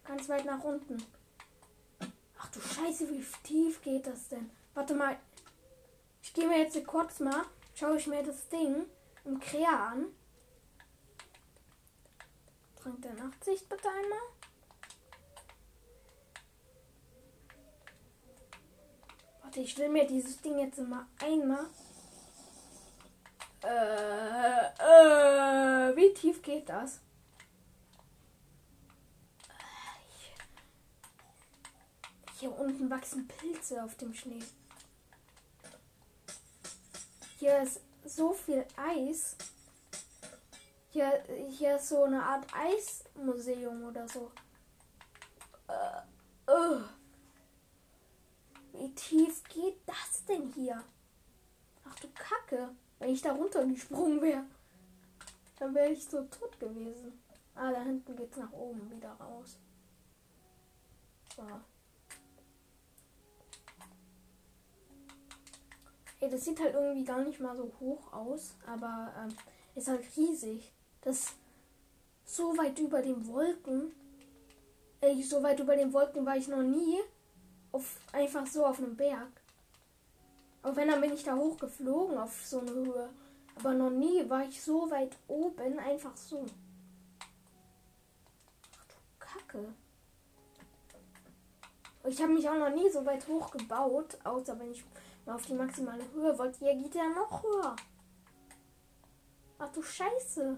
Ganz weit nach unten. Ach du Scheiße, wie tief geht das denn? Warte mal. Ich gehe mir jetzt kurz mal, schaue ich mir das Ding im Krea an. Trank der Nachtsicht bitte einmal. Warte, ich will mir dieses Ding jetzt mal einmal. Äh, äh, wie tief geht das? Hier unten wachsen Pilze auf dem Schnee. Hier ist so viel Eis. Hier, hier ist so eine Art Eismuseum oder so. Äh, uh. Wie tief geht das denn hier? Ach du Kacke. Wenn ich da runtergesprungen wäre, dann wäre ich so tot gewesen. Ah, da hinten geht's nach oben wieder raus. So. Ey, das sieht halt irgendwie gar nicht mal so hoch aus, aber ähm, ist halt riesig. Das so weit über den Wolken. Ey, so weit über den Wolken war ich noch nie. Auf, einfach so auf einem Berg. Auch wenn dann bin ich da hochgeflogen auf so eine Höhe. Aber noch nie war ich so weit oben, einfach so. Ach du Kacke. Ich habe mich auch noch nie so weit hoch gebaut, außer wenn ich auf die maximale Höhe wollt. Hier geht ja noch höher. Ach du Scheiße.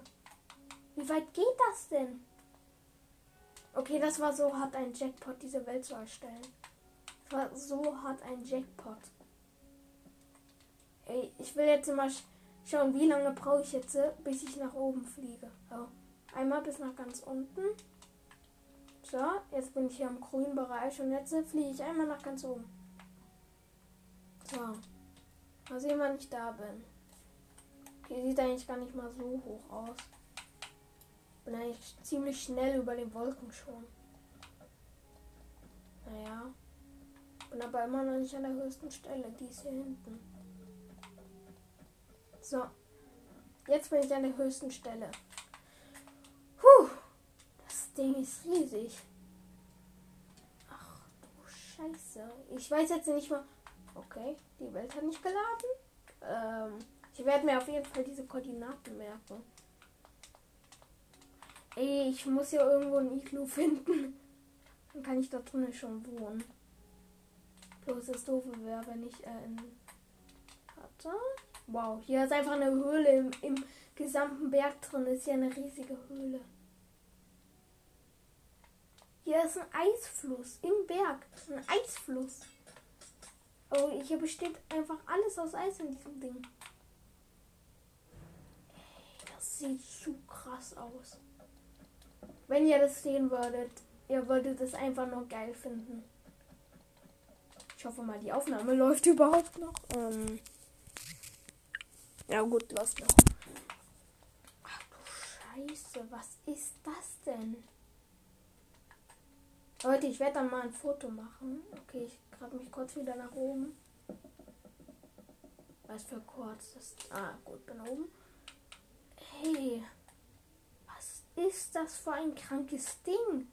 Wie weit geht das denn? Okay, das war so hart ein Jackpot, diese Welt zu erstellen. Das war so hart ein Jackpot. Ey, ich will jetzt mal schauen, wie lange brauche ich jetzt, bis ich nach oben fliege. So. Einmal bis nach ganz unten. So, jetzt bin ich hier im grünen Bereich und jetzt fliege ich einmal nach ganz oben. So. Mal sehen, wann ich da bin. Okay, sieht eigentlich gar nicht mal so hoch aus. Bin eigentlich ziemlich schnell über den Wolken schon. Naja. Bin aber immer noch nicht an der höchsten Stelle. Die ist hier hinten. So. Jetzt bin ich an der höchsten Stelle. Puh. Das Ding ist riesig. Ach du Scheiße. Ich weiß jetzt nicht mal. Okay, die Welt hat nicht geladen. Ähm, ich werde mir auf jeden Fall diese Koordinaten merken. Ey, ich muss hier irgendwo ein Iglu finden. Dann kann ich da drinnen schon wohnen. Bloß das Doofe wäre, wenn ich äh, in. Warte. Wow, hier ist einfach eine Höhle im, im gesamten Berg drin. Ist hier eine riesige Höhle. Hier ist ein Eisfluss im Berg. Ein Eisfluss. Oh, hier besteht einfach alles aus Eis in diesem Ding. Das sieht zu krass aus. Wenn ihr das sehen würdet, ihr würdet es einfach nur geil finden. Ich hoffe mal, die Aufnahme läuft überhaupt noch. Ähm ja gut, läuft noch. Ach du Scheiße, was ist das denn? Leute, ich werde dann mal ein Foto machen. Okay, ich grab mich kurz wieder nach oben. Was für kurz das. Ah, gut, bin oben. Hey, was ist das für ein krankes Ding?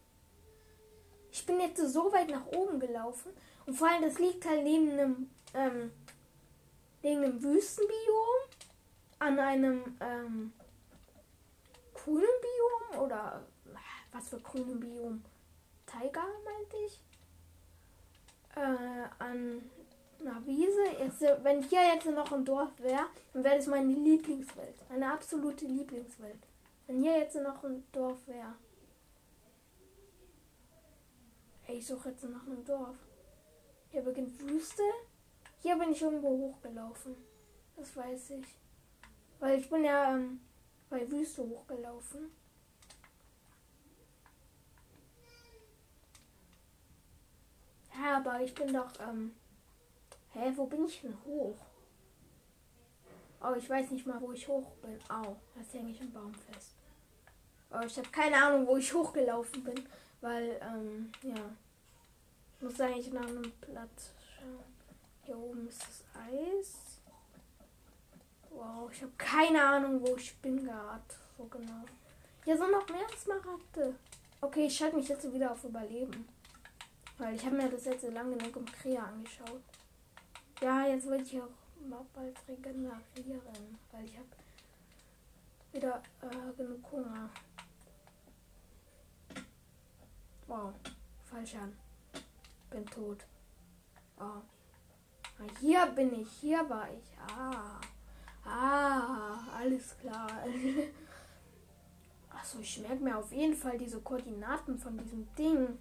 Ich bin jetzt so weit nach oben gelaufen. Und vor allem, das liegt halt neben einem, ähm, neben einem Wüstenbiom. An einem, ähm, grünen Biom. Oder was für grünen Biom? Tiger, meinte ich. Äh, an einer Wiese. Jetzt, wenn hier jetzt noch ein Dorf wäre, dann wäre das meine Lieblingswelt. Meine absolute Lieblingswelt. Wenn hier jetzt noch ein Dorf wäre. Ich suche jetzt nach einem Dorf. Hier beginnt Wüste. Hier bin ich irgendwo hochgelaufen. Das weiß ich. Weil ich bin ja ähm, bei Wüste hochgelaufen. Ja, aber ich bin doch, ähm, hä, wo bin ich denn hoch? Oh, ich weiß nicht mal, wo ich hoch bin. Au, jetzt hänge ich im Baum fest. Oh, ich habe keine Ahnung, wo ich hochgelaufen bin, weil, ähm, ja. Ich muss eigentlich nach einem Platz schauen. Hier oben ist das Eis. Wow, ich habe keine Ahnung, wo ich bin gerade. So genau. Hier sind noch mehr Smaragde. Okay, ich schalte mich jetzt wieder auf Überleben. Weil ich habe mir das jetzt so lange genug im Krea angeschaut. Ja, jetzt will ich auch mal bald regenerieren. Weil ich habe wieder äh, genug Hunger. Wow, falsch an. Bin tot. Oh. Hier bin ich, hier war ich. Ah. Ah, alles klar. Achso, ich merke mir auf jeden Fall diese Koordinaten von diesem Ding.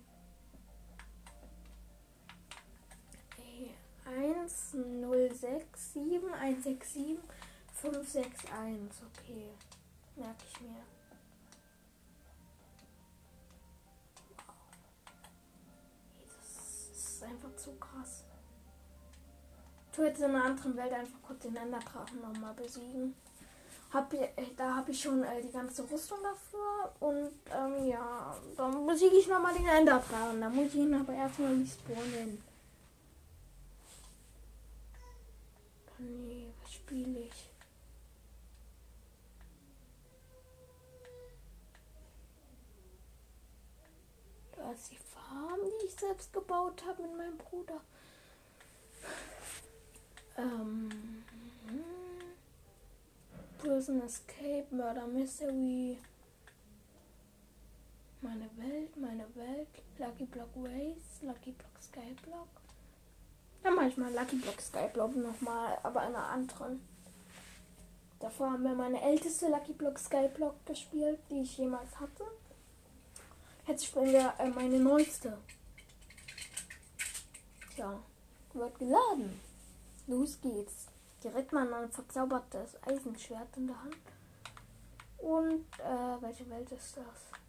1, 0, 6, 7, 1, 6, 7, 5, 6, 1. Okay. Merke ich mir. Das ist einfach zu krass. Tu jetzt in einer anderen Welt einfach kurz den Enderdrachen nochmal besiegen. Hab, äh, da habe ich schon äh, die ganze Rüstung dafür. Und ähm, ja, dann besiege ich nochmal den Enderdrachen. Da muss ich ihn aber erstmal respawnen. Nee, was spiele ich? Da ist die Farm, die ich selbst gebaut habe mit meinem Bruder. Ähm. Prison Escape, Murder Mystery. Meine Welt, meine Welt. Lucky Block Race, Lucky Block Skyblock. Ja, manchmal Lucky Block Skyblock nochmal, aber in einer anderen. Davor haben wir meine älteste Lucky Block Skyblock gespielt, die ich jemals hatte. Jetzt spielen wir äh, meine neueste. Ja, wird geladen. Los geht's. Direkt mal ein verzaubertes Eisenschwert in der Hand. Und äh, welche Welt ist das?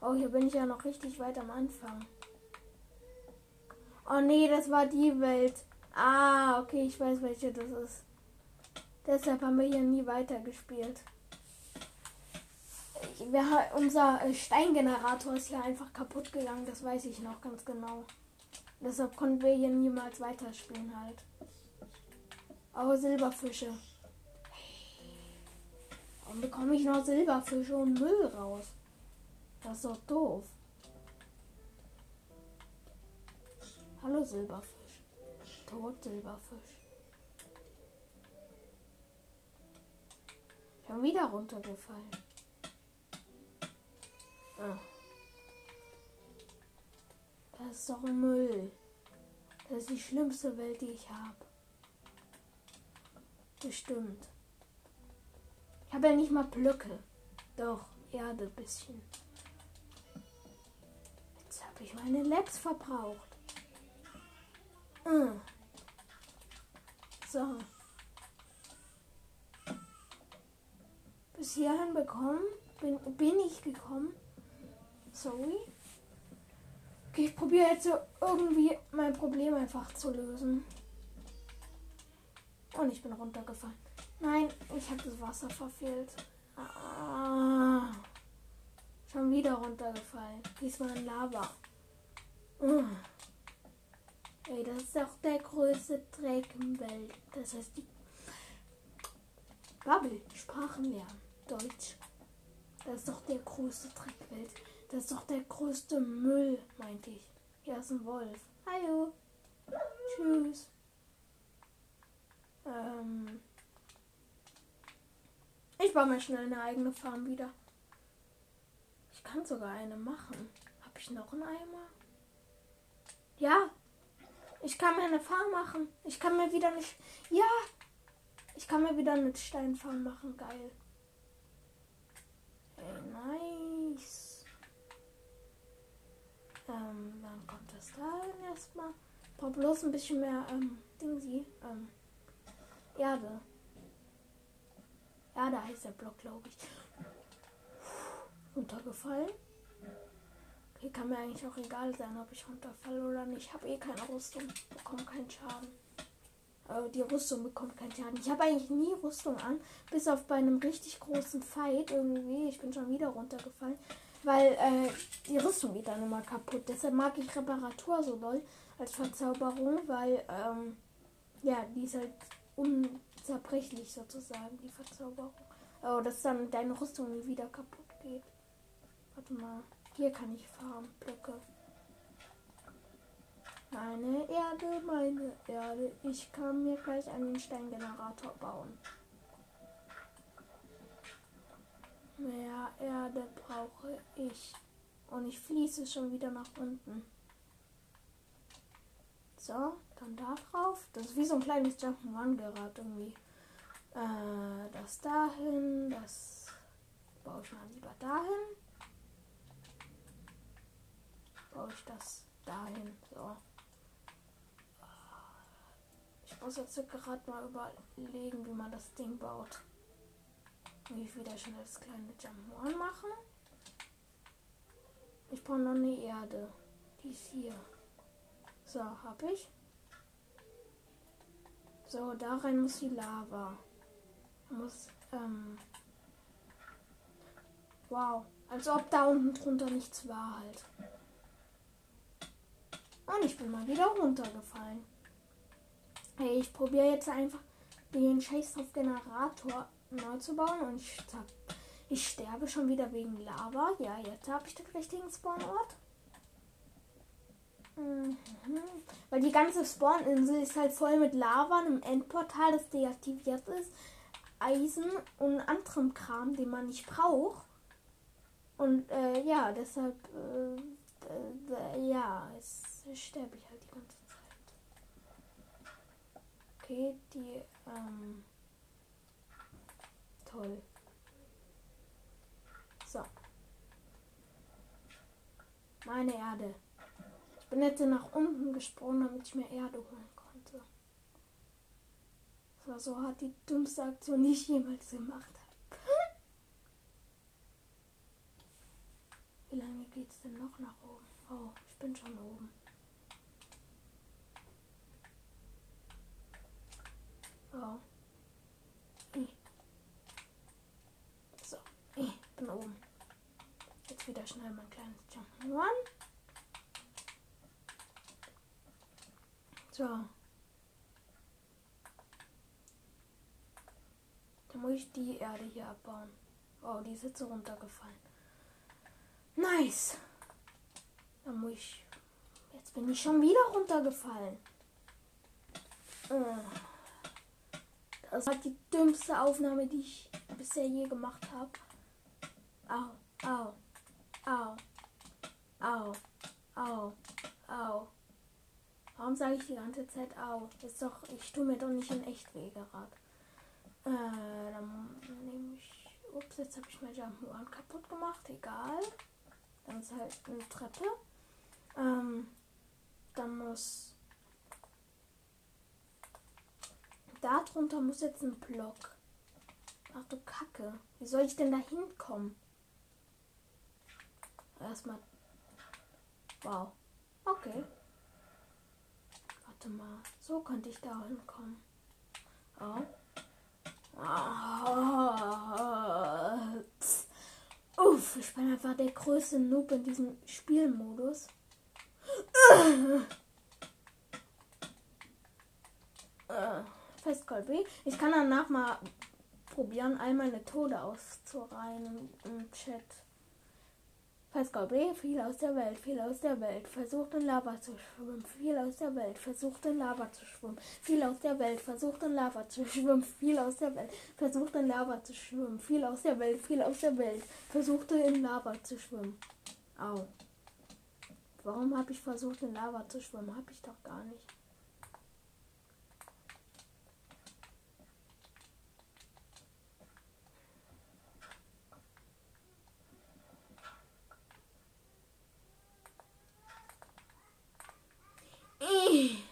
Oh, hier bin ich ja noch richtig weit am Anfang. Oh nee, das war die Welt. Ah, okay, ich weiß, welche das ist. Deshalb haben wir hier nie weitergespielt. Wir, unser äh, Steingenerator ist hier einfach kaputt gegangen, das weiß ich noch ganz genau. Deshalb konnten wir hier niemals weiterspielen halt. Aber Silberfische. Warum bekomme ich noch Silberfische und Müll raus? Das ist doch doof. Hallo Silberfisch. Tot Silberfisch. Ich bin wieder runtergefallen. Ah. Das ist doch Müll. Das ist die schlimmste Welt, die ich habe. Bestimmt. Ich habe ja nicht mal Blöcke. Doch, Erde bisschen. Jetzt habe ich meine Labs verbraucht. Mm. So. Bis hierhin bekommen. Bin, bin ich gekommen. Sorry. Okay, ich probiere jetzt so irgendwie mein Problem einfach zu lösen. Und ich bin runtergefallen. Nein, ich habe das Wasser verfehlt. Ah, schon wieder runtergefallen. Diesmal in Lava. Uh. Ey, das ist auch der größte Dreck im Welt. Das heißt, die Babbel, Sprachen lernen. Deutsch. Das ist doch der größte Dreckwelt. Das ist doch der größte Müll, meinte ich. Hier ist ein Wolf. Hallo. Tschüss. Ähm. Ich baue mir schnell eine eigene Farm wieder. Ich kann sogar eine machen. Habe ich noch einen Eimer? Ja. Ich kann mir eine Farm machen. Ich kann mir wieder nicht. Ja. Ich kann mir wieder eine Steinfarm machen. Geil. Ey, nice. Ähm, dann kommt das da erstmal. Braucht bloß ein bisschen mehr ähm, Dingsy. Ähm, Erde. Erde heißt der Block, glaube ich. Runtergefallen. Okay, kann mir eigentlich auch egal sein, ob ich runterfalle oder nicht. Ich habe eh keine Rüstung. Bekomme keinen Schaden. Aber die Rüstung bekommt keinen Schaden. Ich habe eigentlich nie Rüstung an. Bis auf bei einem richtig großen Fight irgendwie. Ich bin schon wieder runtergefallen weil äh, die Rüstung geht dann immer kaputt. Deshalb mag ich Reparatur so doll als Verzauberung, weil ähm, ja, die ist halt un zerbrechlich sozusagen, die Verzauberung. Oh, dass dann deine Rüstung wieder kaputt geht. Warte mal. Hier kann ich fahren. Blöcke. Meine Erde, meine Erde. Ich kann mir gleich einen Steingenerator bauen. Mehr Erde brauche ich. Und ich fließe schon wieder nach unten. So, dann da drauf. Das ist wie so ein kleines Jump'n'Run gerade irgendwie. Äh, das dahin, das baue ich mal lieber dahin. Baue ich das dahin. So. Ich muss jetzt gerade mal überlegen, wie man das Ding baut. Ich wieder schnell das kleine Jump'n'Run machen. Ich brauche noch eine Erde. Die ist hier. So, hab ich. So, da rein muss die Lava. Muss, ähm. Wow. Als ob da unten drunter nichts war halt. Und ich bin mal wieder runtergefallen. Ich probiere jetzt einfach den Chase auf Generator neu zu bauen und ich, ich sterbe schon wieder wegen Lava. Ja, jetzt habe ich den richtigen Spawnort. Mhm. Weil die ganze Spawninsel ist halt voll mit Lava, einem Endportal, das deaktiviert ist, Eisen und anderem Kram, den man nicht braucht. Und äh, ja, deshalb, äh, ja, es sterbe ich halt die ganze Zeit. Okay, die, ähm, toll. So. Meine Erde bin jetzt nach unten gesprungen, damit ich mir Erde holen konnte. Das war so hart die dümmste Aktion, die ich jemals gemacht habe. Wie lange geht es denn noch nach oben? Oh, ich bin schon oben. Oh. So, ich bin oben. Jetzt wieder schnell mein kleines Jump'n'Run. So. Dann muss ich die Erde hier abbauen. Oh, die ist jetzt runtergefallen. Nice. Dann muss ich. Jetzt bin ich schon wieder runtergefallen. Oh. Das war die dümmste Aufnahme, die ich bisher je gemacht habe. Au, au, au, au, au, au. Warum sage ich die ganze Zeit au? Ist doch, ich tue mir doch nicht in echt weh gerade. Äh, dann nehme ich. Ups, jetzt habe ich mein Jump'n'Run kaputt gemacht. Egal. Dann ist halt eine Treppe. Ähm, dann muss. Da drunter muss jetzt ein Block. Ach du Kacke. Wie soll ich denn da hinkommen? Erstmal. Wow. Okay. Warte mal. So könnte ich da hinkommen. Oh. Oh. Uff, ich bin einfach der größte Noob in diesem Spielmodus. Festgold B. Ich kann danach mal probieren, all meine Tode auszureihen im Chat. Pascal B. Viel aus der Welt, viel aus der Welt, versucht in Lava zu schwimmen, viel aus der Welt, versucht in Lava zu schwimmen, viel aus der Welt, versucht in Lava zu schwimmen, viel aus der Welt, versucht in Lava zu schwimmen, viel aus der Welt, viel aus der Welt, versuchte in Lava zu schwimmen. Au. Warum habe ich versucht in Lava zu schwimmen? Habe ich doch gar nicht.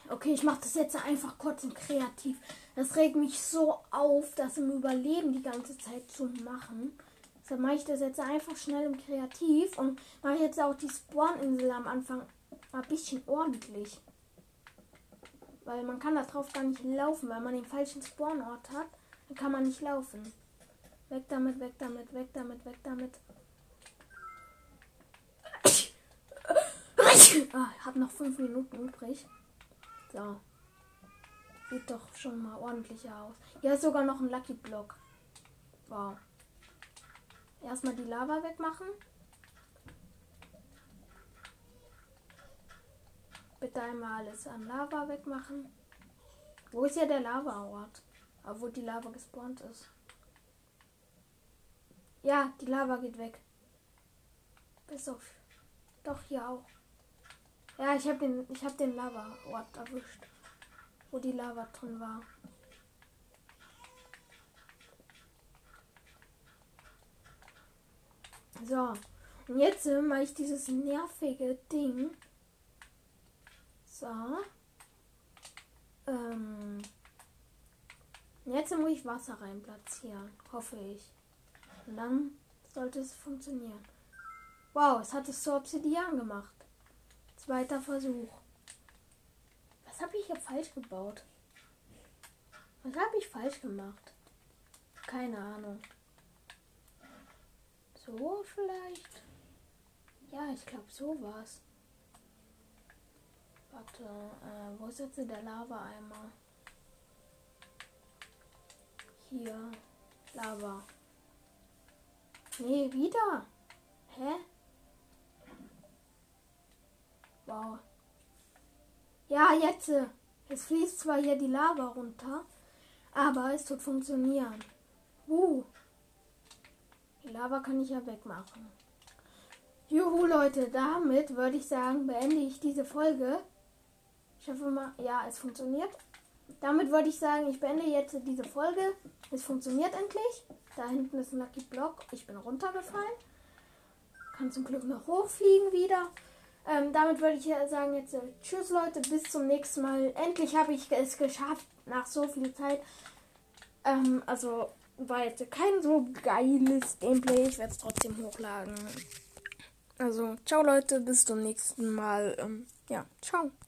Okay, ich mache das jetzt einfach kurz und kreativ. Das regt mich so auf, das im Überleben die ganze Zeit zu machen. Deshalb mache ich das jetzt einfach schnell im Kreativ und mache jetzt auch die Spawninsel am Anfang ein bisschen ordentlich. Weil man kann da drauf gar nicht laufen, weil man den falschen Spawnort hat. Dann kann man nicht laufen. Weg damit, weg damit, weg damit, weg damit. Ah, habe noch fünf Minuten übrig. So. Sieht doch schon mal ordentlicher aus. Hier ist sogar noch ein Lucky Block. Wow. Erstmal die Lava wegmachen. Bitte einmal alles an Lava wegmachen. Wo ist ja der Lava-Ort? wo die Lava gespawnt ist. Ja, die Lava geht weg. Bis auf. Doch, hier auch. Ja, ich habe den, ich hab den Lava-Ort erwischt. Wo die Lava drin war. So. Und jetzt mache ich dieses nervige Ding. So. Ähm. Jetzt muss ich Wasser rein platzieren. Hoffe ich. Und dann sollte es funktionieren. Wow, es hat es zu Obsidian gemacht. Zweiter Versuch. Was habe ich hier falsch gebaut? Was habe ich falsch gemacht? Keine Ahnung. So vielleicht? Ja, ich glaube so war's. Warte, äh, wo ist jetzt der Lava-Eimer? Hier. Lava. Nee, wieder. Hä? Wow. Ja, jetzt. Äh, es fließt zwar hier die Lava runter, aber es tut funktionieren. Uh. Die Lava kann ich ja wegmachen. Juhu, Leute, damit würde ich sagen, beende ich diese Folge. Ich hoffe mal, ja, es funktioniert. Damit würde ich sagen, ich beende jetzt diese Folge. Es funktioniert endlich. Da hinten ist ein Lucky Block. Ich bin runtergefallen. Kann zum Glück noch hochfliegen wieder. Ähm, damit würde ich sagen, jetzt äh, tschüss Leute, bis zum nächsten Mal. Endlich habe ich es geschafft, nach so viel Zeit. Ähm, also war jetzt kein so geiles Gameplay. Ich werde es trotzdem hochladen. Also, ciao Leute, bis zum nächsten Mal. Ähm, ja, ciao.